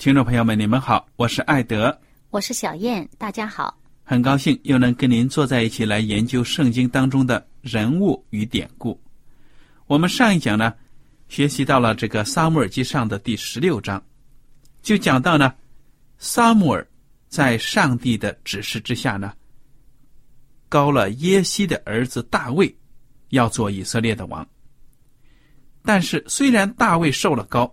听众朋友们，你们好，我是艾德，我是小燕，大家好。很高兴又能跟您坐在一起来研究圣经当中的人物与典故。我们上一讲呢，学习到了这个撒母耳记上的第十六章，就讲到呢，撒母耳在上帝的指示之下呢，高了耶西的儿子大卫，要做以色列的王。但是虽然大卫受了高，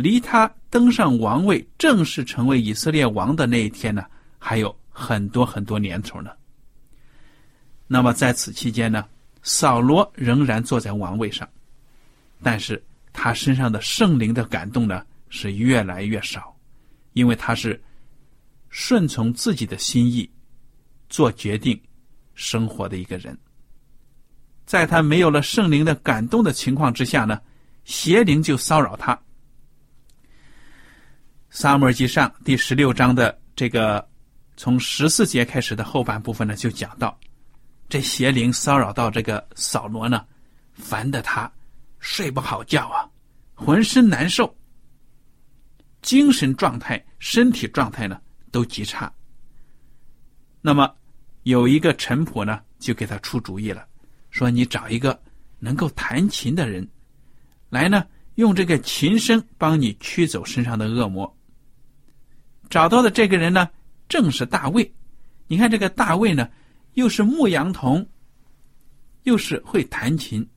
离他登上王位、正式成为以色列王的那一天呢，还有很多很多年头呢。那么在此期间呢，扫罗仍然坐在王位上，但是他身上的圣灵的感动呢是越来越少，因为他是顺从自己的心意做决定、生活的一个人。在他没有了圣灵的感动的情况之下呢，邪灵就骚扰他。撒母耳记上第十六章的这个从十四节开始的后半部分呢，就讲到这邪灵骚扰到这个扫罗呢，烦得他睡不好觉啊，浑身难受，精神状态、身体状态呢都极差。那么有一个臣仆呢，就给他出主意了，说你找一个能够弹琴的人来呢，用这个琴声帮你驱走身上的恶魔。找到的这个人呢，正是大卫。你看这个大卫呢，又是牧羊童，又是会弹琴，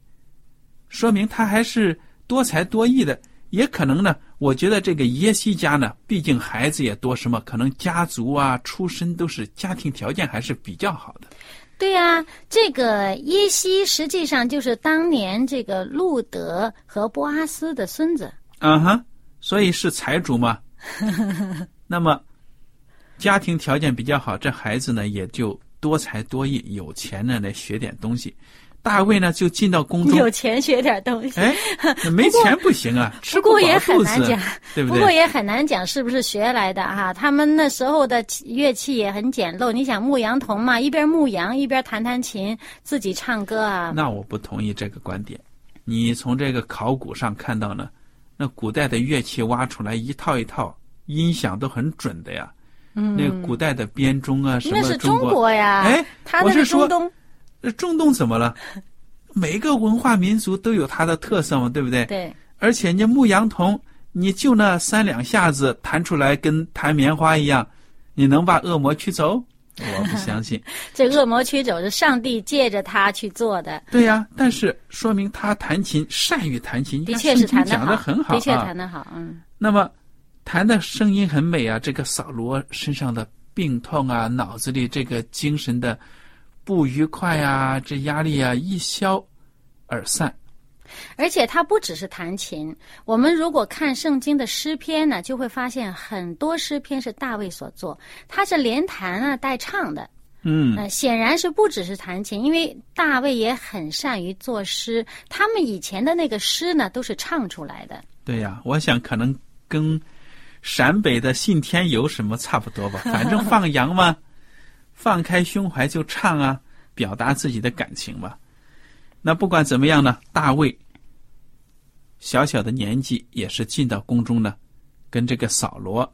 说明他还是多才多艺的。也可能呢，我觉得这个耶西家呢，毕竟孩子也多，什么可能家族啊、出身都是家庭条件还是比较好的。对呀，这个耶西实际上就是当年这个路德和波阿斯的孙子。嗯哼，所以是财主嘛。那么，家庭条件比较好，这孩子呢也就多才多艺，有钱呢来学点东西。大卫呢就进到宫中，有钱学点东西。哎，没钱不行啊，吃不过也很难讲，对不对？不过也很难讲是不是学来的哈。他们那时候的乐器也很简陋，你想牧羊童嘛，一边牧羊一边弹弹琴，自己唱歌啊。那我不同意这个观点。你从这个考古上看到呢，那古代的乐器挖出来一套一套。音响都很准的呀，嗯，那古代的编钟啊，什么那是中国呀？哎，我是说，中东，中东怎么了？每个文化民族都有它的特色嘛，对不对？对。而且人家牧羊童，你就那三两下子弹出来，跟弹棉花一样，你能把恶魔驱走？我不相信。这恶魔驱走是上帝借着他去做的。对呀，但是说明他弹琴善于弹琴，的确是弹的很好，的确弹得好。嗯。那么。弹的声音很美啊！这个扫罗身上的病痛啊，脑子里这个精神的不愉快啊，这压力啊一消而散。而且他不只是弹琴，我们如果看圣经的诗篇呢，就会发现很多诗篇是大卫所作，他是连弹啊带唱的。嗯呃，显然是不只是弹琴，因为大卫也很善于作诗。他们以前的那个诗呢，都是唱出来的。对呀，我想可能跟陕北的信天游什么差不多吧，反正放羊嘛，放开胸怀就唱啊，表达自己的感情吧。那不管怎么样呢，大卫小小的年纪也是进到宫中呢，跟这个扫罗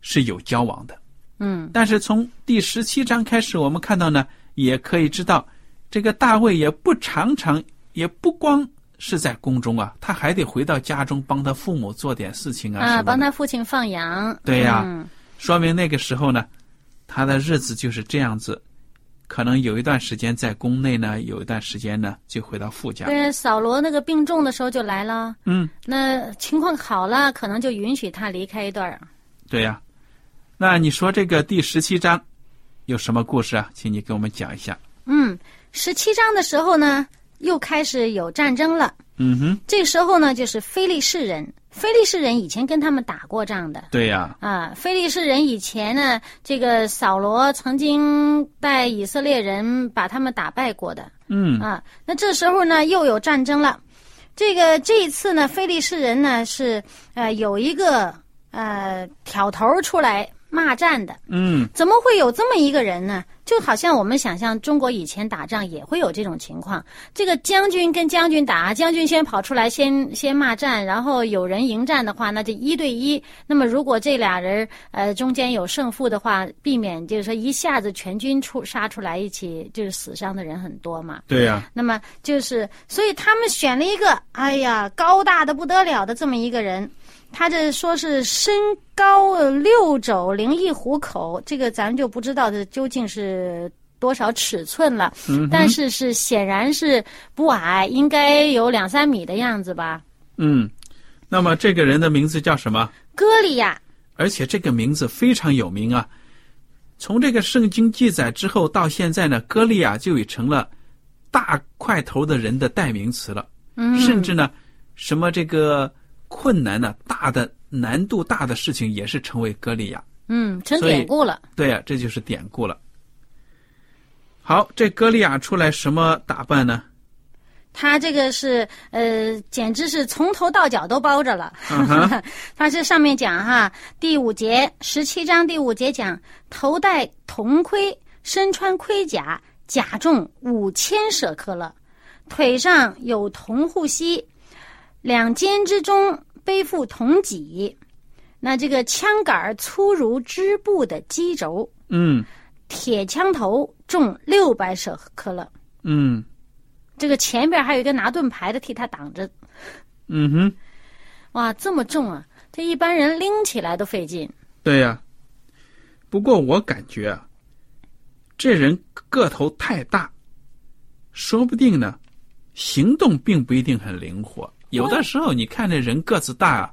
是有交往的。嗯但是从第十七章开始，我们看到呢，也可以知道，这个大卫也不常常，也不光是在宫中啊，他还得回到家中帮他父母做点事情啊啊，帮他父亲放羊。对呀嗯说明那个时候呢，他的日子就是这样子，可能有一段时间在宫内呢，有一段时间呢就回到父家。对，扫罗那个病重的时候就来了。嗯，那情况好了，可能就允许他离开一段儿。对呀、那你说这个第十七章有什么故事啊？请你给我们讲一下。嗯，十七章的时候呢，又开始有战争了。嗯哼，这时候呢，就是非利士人。非利士人以前跟他们打过仗的对呀、啊。非利士人以前呢，这个扫罗曾经带以色列人把他们打败过的嗯啊。那这时候呢，又有战争了。这个这一次呢，非利士人呢是呃有一个呃挑头出来骂战的。嗯怎么会有这么一个人呢？就好像我们想象中国以前打仗也会有这种情况，这个将军跟将军打，将军先跑出来先先骂战，然后有人迎战的话，那就一对一。那么如果这俩人呃中间有胜负的话，避免就是说一下子全军出杀出来一起，就是死伤的人很多嘛。对呀、那么就是，所以他们选了一个，哎呀，高大的不得了的这么一个人，他这说是身高呃六肘零一虎口，这个咱就不知道这究竟是多少尺寸了，嗯但是是显然是不矮，应该有两三米的样子吧。嗯，那么这个人的名字叫什么？歌利亚，而且这个名字非常有名啊。从这个圣经记载之后到现在呢，歌利亚就已成了大块头的人的代名词了。嗯，甚至呢，什么这个困难呢，大的难度大的事情也是成为歌利亚。嗯，成典故了。对呀、这就是典故了。好，这歌利亚出来什么打扮呢？他这个是呃，简直是从头到脚都包着了。他这 上面讲哈，第五节十七章第五节讲，头戴铜盔，身穿盔甲，甲重五千舍克勒，腿上有铜护膝，两肩之中背负铜戟。那这个枪杆儿粗如织布的机轴，嗯铁枪头重六百舍克勒。嗯这个前边还有一个拿盾牌的替他挡着，嗯哼，哇，这么重啊！这一般人拎起来都费劲。对呀、不过我感觉啊，这人个头太大，说不定呢，行动并不一定很灵活。有的时候你看这人个子大啊，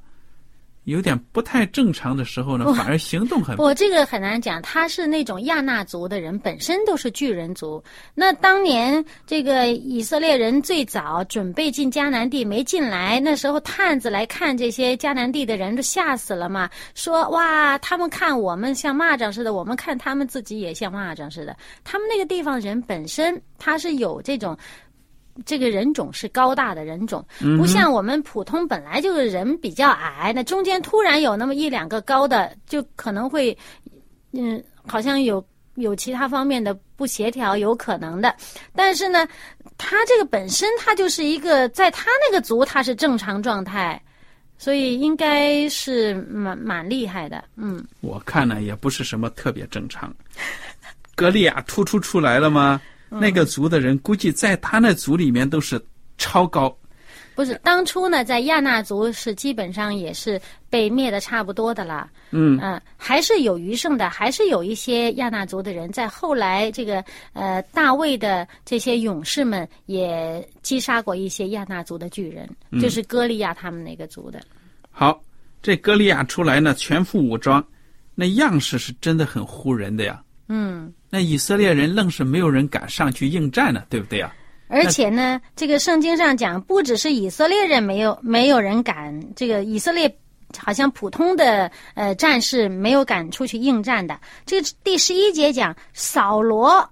有点不太正常的时候呢，反而行动很我，这个很难讲。他是那种亚纳族的人，本身都是巨人族。那当年这个以色列人最早准备进迦南地没进来，那时候探子来看这些迦南地的人，都吓死了嘛。说哇，他们看我们像蚂蚱似的，我们看他们自己也像蚂蚱似的。他们那个地方人本身他是有这种。这个人种是高大的人种，不像我们普通本来就是人比较矮，那中间突然有那么一两个高的，就可能会，嗯，好像有有其他方面的不协调，有可能的。但是呢，他这个本身他就是一个，在他那个族他是正常状态，所以应该是蛮蛮厉害的，嗯。我看呢也不是什么特别正常。格利亚突出出来了吗？那个族的人估计在他那族里面都是超高。不是，当初呢，在亚纳族是基本上也是被灭的差不多的啦。嗯嗯、还是有余剩的，还是有一些亚纳族的人，在后来这个呃大卫的这些勇士们也击杀过一些亚纳族的巨人，就是歌利亚他们那个族的。好，这歌利亚出来呢，全副武装，那样式是真的很唬人的呀。嗯，那以色列人愣是没有人敢上去应战呢，对不对啊？而且呢，这个圣经上讲，不只是以色列人没有没有人敢，这个以色列好像普通的呃战士没有敢出去应战的。这个第十一节讲扫罗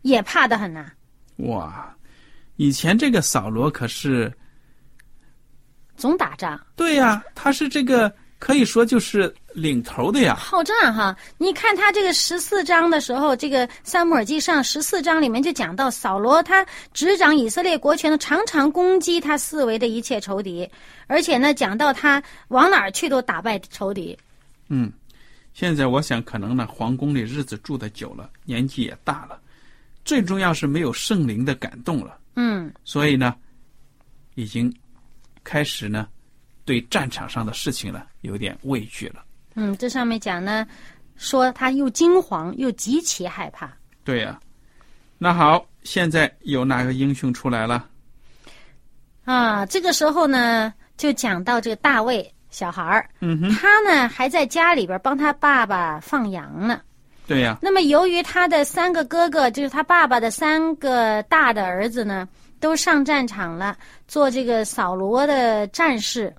也怕得很呐、哇，以前这个扫罗可是总打仗。对呀、他是这个可以说就是领头的呀。好战哈！你看他这个十四章的时候，这个《撒母耳记上》十四章里面就讲到扫罗他执掌以色列国权的，常常攻击他四围的一切仇敌，而且呢，讲到他往哪儿去都打败仇敌。嗯，现在我想可能呢，皇宫里日子住的久了，年纪也大了，最重要是没有圣灵的感动了，嗯所以呢，已经开始呢，对战场上的事情呢有点畏惧了。嗯，这上面讲呢，说他又惊惶又极其害怕。对呀、那好，现在有哪个英雄出来了？啊，这个时候呢，就讲到这个大卫小孩儿，嗯哼，他呢还在家里边帮他爸爸放羊呢。对呀、那么，由于他的三个哥哥，就是他爸爸的三个大的儿子呢，都上战场了，做这个扫罗的战士，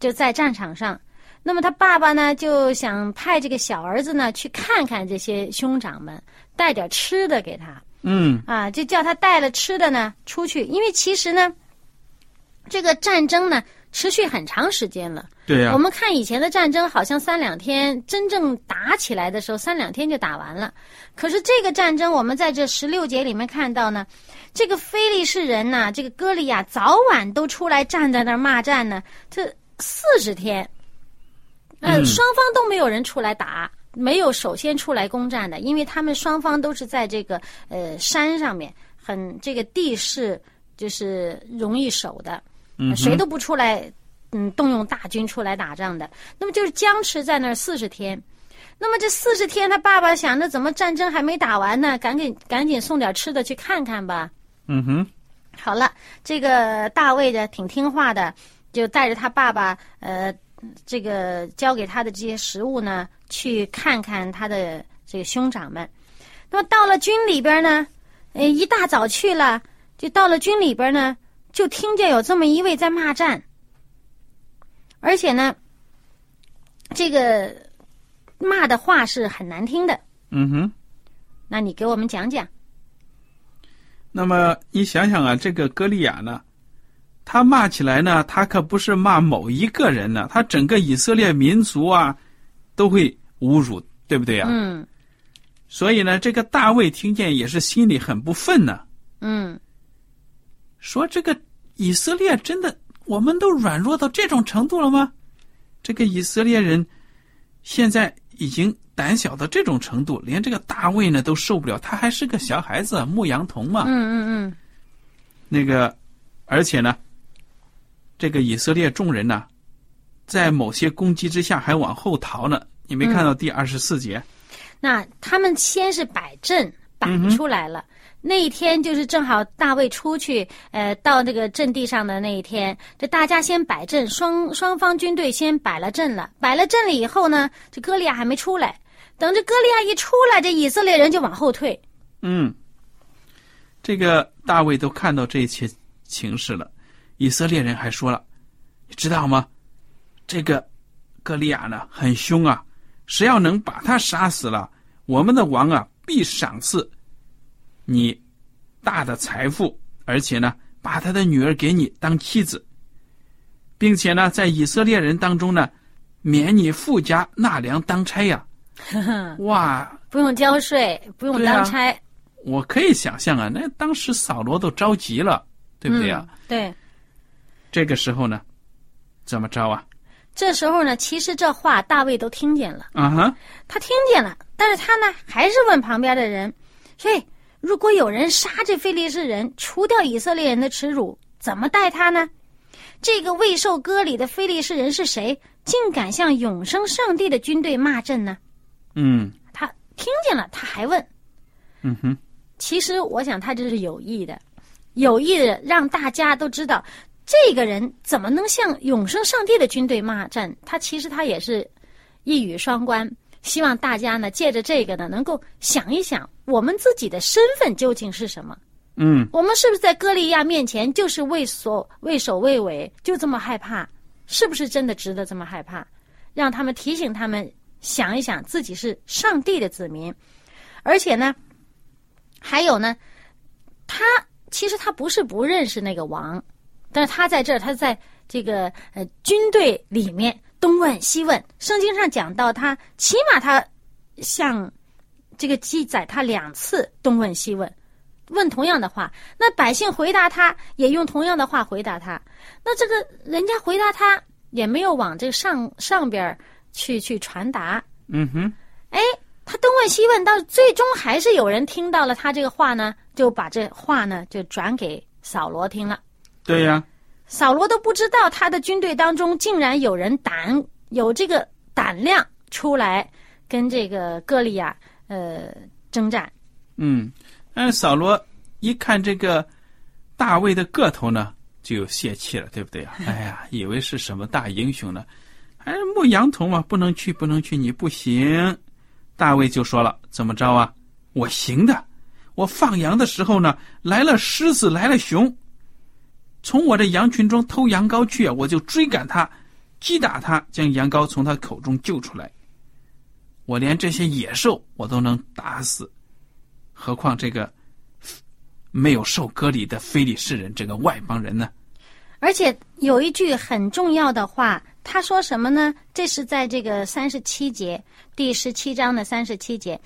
就在战场上。那么他爸爸呢，就想派这个小儿子呢去看看这些兄长们，带点吃的给他嗯，啊，就叫他带了吃的呢出去，因为其实呢，这个战争呢持续很长时间了。对呀、我们看以前的战争，好像三两天，真正打起来的时候，三两天就打完了。可是这个战争，我们在这十六节里面看到呢，这个非利士人呐、这个歌利亚早晚都出来站在那儿骂战呢，这四十天，呃，嗯双方都没有人出来打。没有首先出来攻占的，因为他们双方都是在这个呃山上面，很这个地势就是容易守的，嗯谁都不出来，嗯，动用大军出来打仗的。那么就是僵持在那儿四十天。那么这四十天，他爸爸想着怎么战争还没打完呢？赶紧赶紧送点吃的去看看吧。嗯哼，好了，这个大卫的挺听话的，就带着他爸爸呃，这个交给他的这些食物呢，去看看他的这个兄长们。那么到了军里边呢，呃，一大早去了，就到了军里边呢，就听见有这么一位在骂战，而且呢，这个骂的话是很难听的。嗯哼。那你给我们讲讲。那么你想想啊，这个歌利亚呢，他骂起来呢，他可不是骂某一个人呢，他整个以色列民族啊，都会侮辱，对不对啊、嗯。所以呢，这个大卫听见也是心里很不忿呢，嗯。说这个以色列真的，我们都软弱到这种程度了吗？这个以色列人现在已经胆小到这种程度，连这个大卫呢都受不了，他还是个小孩子，牧羊童嘛。嗯嗯嗯。那个，而且呢，这个以色列众人呢，在某些攻击之下还往后逃呢。你没看到第二十四节？那他们先是摆阵摆出来了。那一天就是正好大卫出去，呃，到那个阵地上的那一天，这大家先摆阵，双双方军队先摆了阵了。摆了阵了以后呢，这歌利亚还没出来，等这歌利亚一出来，这以色列人就往后退。嗯，这个大卫都看到这一切情势了，以色列人还说了，你知道吗？这个歌利亚呢很凶啊，谁要能把他杀死了，我们的王啊必赏赐你大的财富，而且呢把他的女儿给你当妻子，并且呢在以色列人当中呢免你富家纳粮当差呀、哇，不用交税，不用当差，我可以想象啊，那当时扫罗都着急了，对不对啊、嗯对，这个时候呢，怎么着啊？这时候呢，其实这话大卫都听见了。啊哈，他听见了，但是他呢还是问旁边的人：“嘿，如果有人杀这非利士人，除掉以色列人的耻辱，怎么待他呢？这个未受割礼的非利士人是谁？竟敢向永生上帝的军队骂阵呢？”嗯他听见了，他还问。嗯哼，其实我想他这是有意的，有意的让大家都知道这个人怎么能向永生上帝的军队骂战。他其实他也是一语双关，希望大家呢借着这个呢能够想一想我们自己的身份究竟是什么。嗯我们是不是在歌利亚面前就是畏所畏首畏尾，就这么害怕？是不是真的值得这么害怕？让他们提醒他们想一想自己是上帝的子民，而且呢，还有呢，他其实他不是不认识那个王，但是他在这儿，他在这个呃军队里面东问西问。圣经上讲到他，起码他像这个记载他两次东问西问，问同样的话，那百姓回答他也用同样的话回答他，那这个人家回答他也没有往这个上上边儿去去传达，嗯哼，哎，他东问西问，到最终还是有人听到了他这个话呢，就把这话呢就转给扫罗听了。对呀，扫罗都不知道他的军队当中竟然有人胆有这个胆量出来跟这个歌利亚呃征战。嗯，但扫罗一看这个大卫的个头呢，就有泄气了，对不对啊？哎呀，以为是什么大英雄呢？还是牧羊童嘛，不能去，不能去，你不行。大卫就说了：“怎么着啊？我行的。我放羊的时候呢，来了狮子，来了熊，从我的羊群中偷羊羔去啊，我就追赶他，击打他，将羊羔从他口中救出来。我连这些野兽我都能打死，何况这个没有受割礼的非利士人，这个外邦人呢？而且有一句很重要的话，他说什么呢？这是在这个三十七节第十七章的三十七节，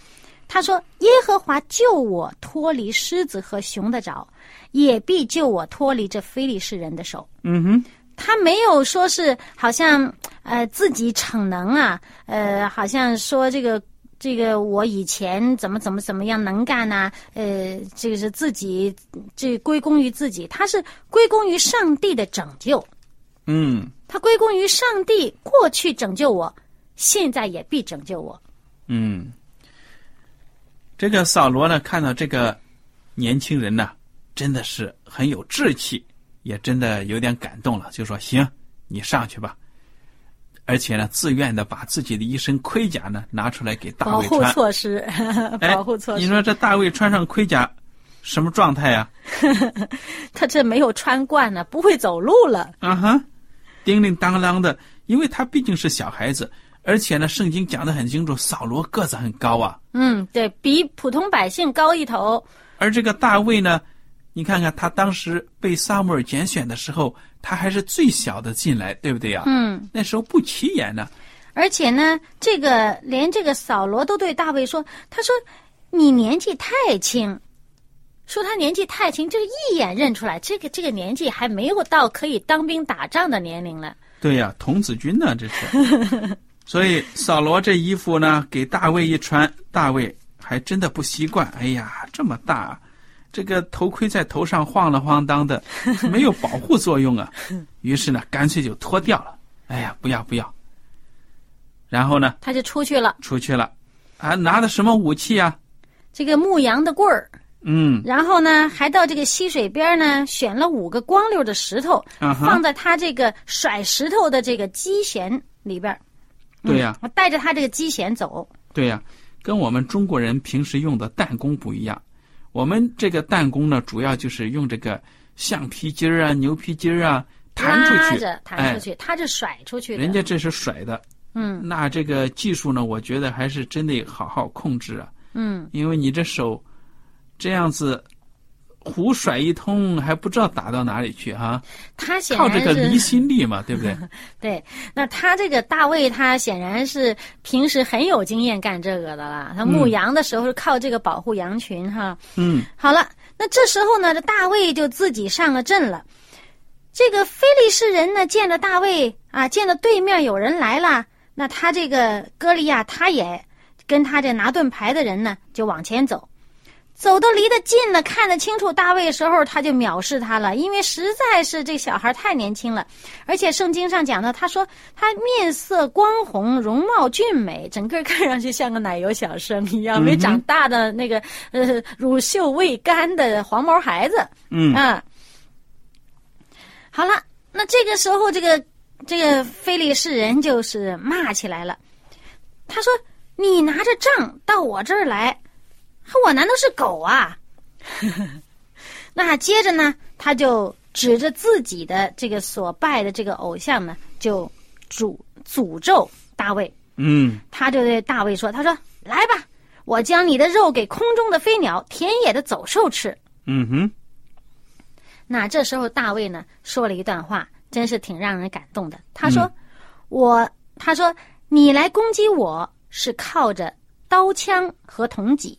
他说：“耶和华救我脱离狮子和熊的爪，也必救我脱离这非利士人的手。”嗯哼，他没有说是好像呃自己逞能啊，呃，好像说这个这个我以前怎么怎么怎么样能干呐、呃，这个是自己这归功于自己，他是归功于上帝的拯救，嗯他归功于上帝过去拯救我，现在也必拯救我。嗯。这个扫罗呢，看到这个年轻人呢，真的是很有志气，也真的有点感动了，就说：“行，你上去吧。”而且呢，自愿的把自己的一身盔甲呢拿出来给大卫保护。措施，哎保护措施，你说这大卫穿上盔甲，什么状态呀、他这没有穿惯呢，不会走路了。啊哈，叮铃当啷的，因为他毕竟是小孩子，而且呢，圣经讲的很清楚，扫罗个子很高啊，嗯，对比普通百姓高一头。而这个大卫呢，你看看他当时被萨母尔拣选的时候，他还是最小的进来，对不对呀？嗯，那时候不起眼呢。而且呢，这个连这个扫罗都对大卫说：“他说你年纪太轻，说他年纪太轻，就是一眼认出来，这个这个年纪还没有到可以当兵打仗的年龄了。对呀，童子军呢，这是。所以扫罗这衣服呢，给大卫一穿，大卫还真的不习惯。哎呀，这么大，这个头盔在头上晃了晃荡的，没有保护作用啊。于是呢，干脆就脱掉了。哎呀，不要不要。然后呢，他就出去了，出去了，啊，拿的什么武器啊？这个牧羊的棍儿，嗯，然后呢，还到这个溪水边呢，选了五个光溜的石头，放在他这个甩石头的这个机弦里边儿。对呀、我带着他这个机弦走。对呀、跟我们中国人平时用的弹弓不一样。我们这个弹弓呢，主要就是用这个橡皮筋儿啊、牛皮筋儿啊弹出去，弹出去，哎，他是甩出去的。人家这是甩的。嗯那这个技术呢，我觉得还是真得好好控制啊，嗯，因为你这手这样子胡甩一通，还不知道打到哪里去哈、他显靠这个离心力嘛，对不对？对。那他这个大卫，他显然是平时很有经验干这个的啦。他牧羊的时候是靠这个保护羊群哈。嗯好了，那这时候呢，这大卫就自己上了阵了。这个非利士人呢，见着大卫啊，见着对面有人来了，那他这个歌利亚他也跟他这拿盾牌的人呢，就往前走。走的离得近了，看得清楚大卫的时候，他就藐视他了，因为实在是这小孩太年轻了，而且圣经上讲的，他说他面色光红，容貌俊美，整个看上去像个奶油小生一样，没长大的那个呃乳臭未干的黄毛孩子。嗯啊，好了，那这个时候，这个这个非利士人就是骂起来了。他说：“你拿着杖到我这儿来，我难道是狗啊？” 那接着呢，他就指着自己的这个所拜的这个偶像呢，就诅诅咒大卫，嗯他就对大卫说：“他说来吧，我将你的肉给空中的飞鸟、田野的走兽吃。嗯哼，”那这时候大卫呢说了一段话，真是挺让人感动的。他说：“我，他说你来攻击我是靠着刀枪和铜戟，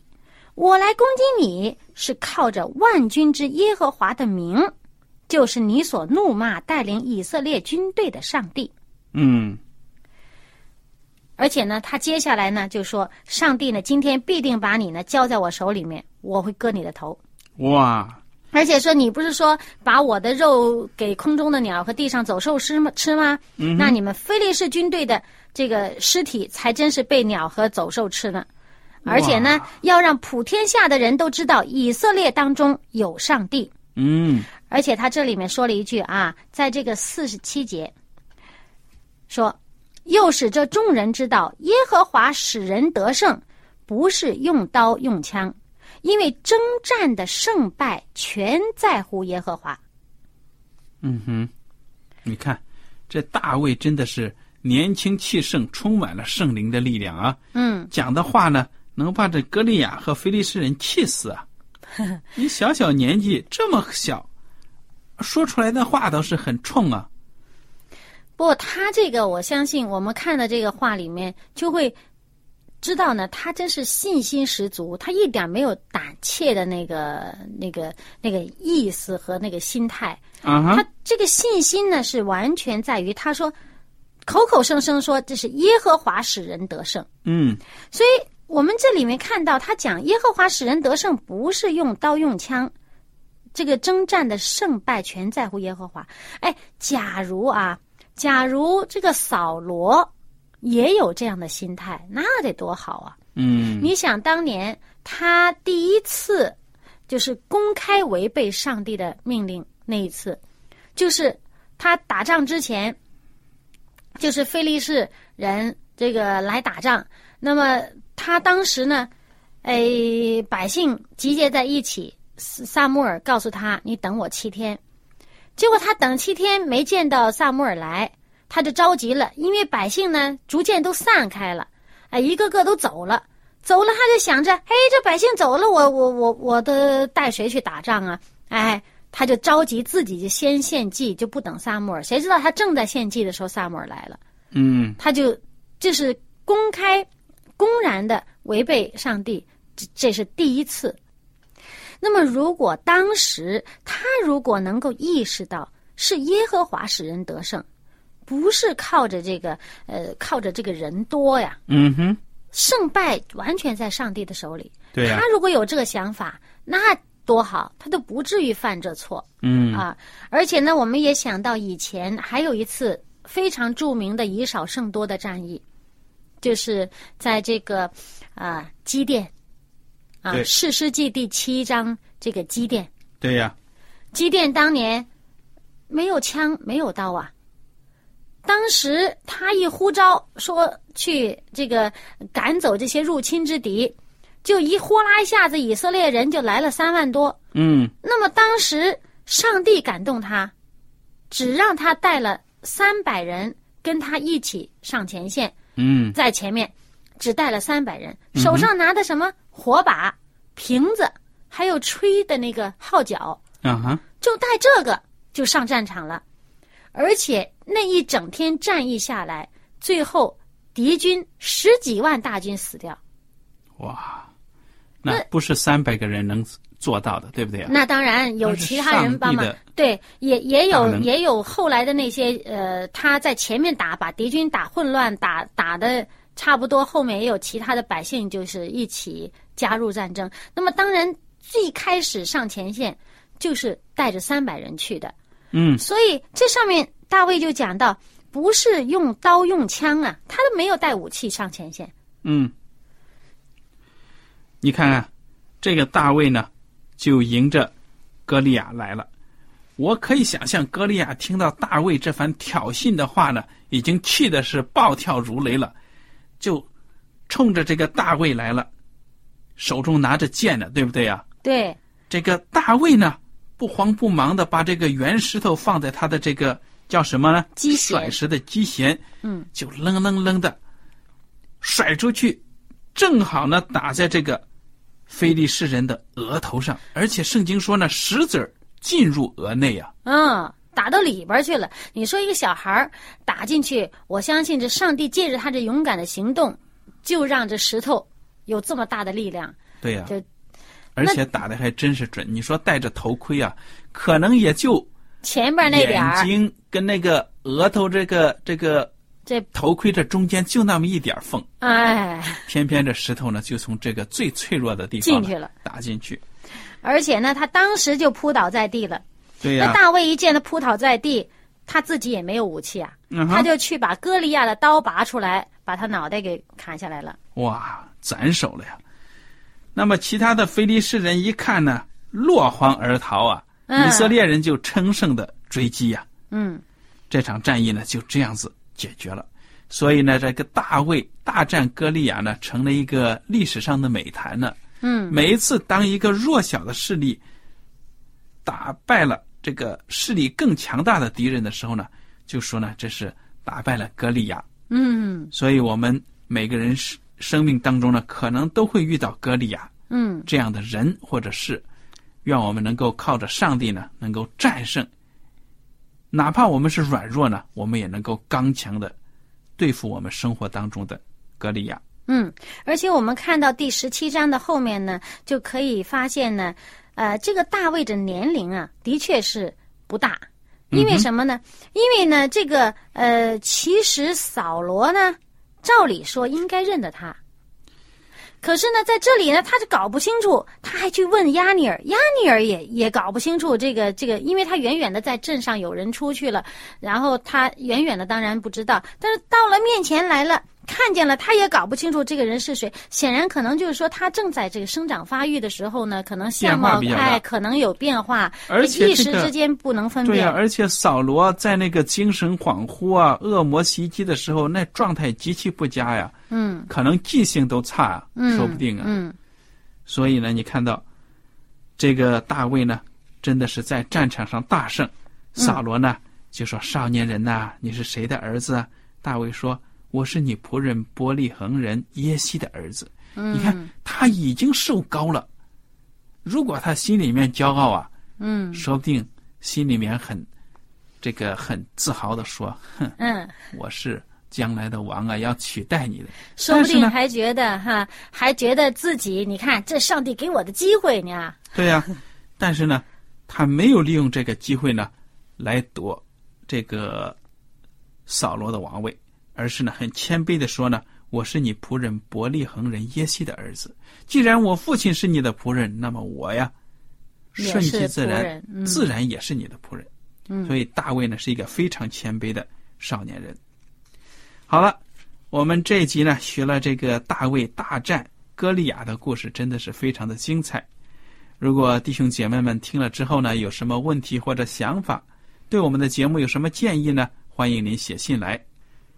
我来攻击你是靠着万军之耶和华的名，就是你所怒骂带领以色列军队的上帝。”嗯而且呢，他接下来呢就说：“上帝呢，今天必定把你呢交在我手里面，我会割你的头。哇，而且说你不是说把我的肉给空中的鸟和地上走兽吃吗？吃吗？那你们非利士军队的这个尸体才真是被鸟和走兽吃呢。而且呢，要让普天下的人都知道以色列当中有上帝。嗯而且他这里面说了一句啊，在这个四十七节说，又使这众人知道耶和华使人得胜，不是用刀用枪，因为征战的胜败全在乎耶和华。嗯哼，你看这大卫真的是年轻气盛，充满了圣灵的力量啊！嗯，讲的话呢，能把这歌利亚和菲利士人气死啊！你小小年纪这么小，说出来的话倒是很冲啊！不过他这个，我相信我们看的这个话里面就会知道呢，他真是信心十足，他一点没有胆怯的那个、那个、那个意思和那个心态。啊哈他，这个信心呢，是完全在于他说，口口声声说这是耶和华使人得胜，嗯所以我们这里面看到他讲耶和华使人得胜，不是用刀用枪，这个征战的胜败全在乎耶和华。哎，假如啊，假如这个扫罗也有这样的心态，那得多好啊！嗯你想当年他第一次就是公开违背上帝的命令那一次，就是他打仗之前，就是非利士人这个来打仗，那么他当时呢，哎，百姓集结在一起，萨穆尔告诉他：“你等我七天。”结果他等七天没见到萨穆尔来，他就着急了，因为百姓呢逐渐都散开了，哎，一个个都走了，走了，他就想着，哎，这百姓走了，我我我我的带谁去打仗啊？哎，他就着急自己就先献祭，就不等萨穆尔。谁知道他正在献祭的时候，萨穆尔来了，嗯他就这是公开、公然的违背上帝，这这是第一次。那么，如果当时他如果能够意识到是耶和华使人得胜，不是靠着这个呃靠着这个人多呀，嗯哼，胜败完全在上帝的手里。对呀、他如果有这个想法，那多好，他都不至于犯这错。嗯啊，而且呢，我们也想到以前还有一次非常著名的以少胜多的战役，就是在这个啊基甸啊对士师记第七章这个基甸，对呀、基甸当年没有枪没有刀啊，当时他一呼召说去这个赶走这些入侵之敌，就一呼啦一下子以色列人就来了三万多。嗯。那么当时上帝感动他，只让他带了三百人跟他一起上前线，嗯在前面只带了三百人，手上拿的什么火把、瓶子，还有吹的那个号角，啊哈，就带这个就上战场了。而且那一整天战役下来，最后敌军十几万大军死掉。哇，那不是三百个人能做到的，对不对啊？那当然有其他人帮忙对，也也有也有后来的那些呃，他在前面打，把敌军打混乱，打打的差不多，后面也有其他的百姓就是一起加入战争。那么当然最开始上前线就是带着三百人去的，嗯所以这上面大卫就讲到，不是用刀用枪啊，他都没有带武器上前线。嗯，你看看这个大卫呢，就迎着歌利亚来了。我可以想象，歌利亚听到大卫这番挑衅的话呢，已经气的是暴跳如雷了，就冲着这个大卫来了，手中拿着剑呢，对不对啊、对，这个大卫呢，不慌不忙的把这个圆石头放在他的这个叫什么呢？机甩石的机弦，嗯，就愣愣愣的甩出去，正好呢打在这个非利士人的额头上，而且圣经说呢，石子儿进入额内啊。嗯，打到里边去了。你说一个小孩儿打进去，我相信这上帝借着他这勇敢的行动，就让这石头有这么大的力量。对呀、就而且打的还真是准。你说戴着头盔啊，可能也就前边那点眼，睛跟那个额头这个这个这头盔这中间就那么一点缝，哎，偏偏这石头呢就从这个最脆弱的地方进去了。打进去。而且呢，他当时就扑倒在地了。对呀、那大卫一见他扑倒在地，他自己也没有武器啊，他就去把歌利亚的刀拔出来，把他脑袋给砍下来了。哇，斩首了呀！那么其他的非利士人一看呢，落荒而逃啊，嗯以色列人就乘胜的追击呀、嗯这场战役呢就这样子解决了。所以呢，这个大卫大战歌利亚呢，成了一个历史上的美谈呢。嗯每一次当一个弱小的势力打败了这个势力更强大的敌人的时候呢，就说呢这是打败了歌利亚。嗯所以我们每个人生生命当中呢，可能都会遇到歌利亚嗯这样的人或者事。愿我们能够靠着上帝呢，能够战胜，哪怕我们是软弱呢，我们也能够刚强的对付我们生活当中的格利亚。嗯，而且我们看到第十七章的后面呢，就可以发现呢，呃，这个大卫的年龄啊，的确是不大。因为什么呢？因为呢，这个呃，其实扫罗呢，照理说应该认得他，可是呢，在这里呢，他就搞不清楚，他还去问亚尼尔，亚尼尔也也搞不清楚这个这个，因为他远远的在镇上有人出去了，然后他远远的当然不知道，但是到了面前来了。看见了，他也搞不清楚这个人是谁。显然，可能就是说，他正在这个生长发育的时候呢，可能相貌哎，可能有变化，而且一时之间不能分辨对呀、辨。而且扫罗在那个精神恍惚啊、恶魔袭击的时候，那状态极其不佳呀，嗯可能记性都差啊，嗯，说不定啊。嗯所以呢，你看到这个大卫呢，真的是在战场上大胜。扫罗呢就说：“少年人呐、你是谁的儿子啊？”大卫说：“我是你仆人伯利恒人耶西的儿子。嗯，你看他已经受高了，如果他心里面骄傲啊，嗯说不定心里面很这个很自豪的说：“哼，嗯，我是将来的王啊，要取代你的。”说不定还觉得哈，还觉得自己，你看这上帝给我的机会呢。对呀、但是呢，他没有利用这个机会呢，来夺这个扫罗的王位，而是呢很谦卑的说呢：“我是你仆人伯利恒人耶西的儿子。既然我父亲是你的仆人，那么我呀，顺其自然，嗯自然也是你的仆人。嗯所以大卫呢是一个非常谦卑的少年人。好了，我们这一集呢学了这个大卫大战歌利亚的故事，真的是非常的精彩。如果弟兄姐妹们听了之后呢，有什么问题或者想法，对我们的节目有什么建议呢？欢迎您写信来。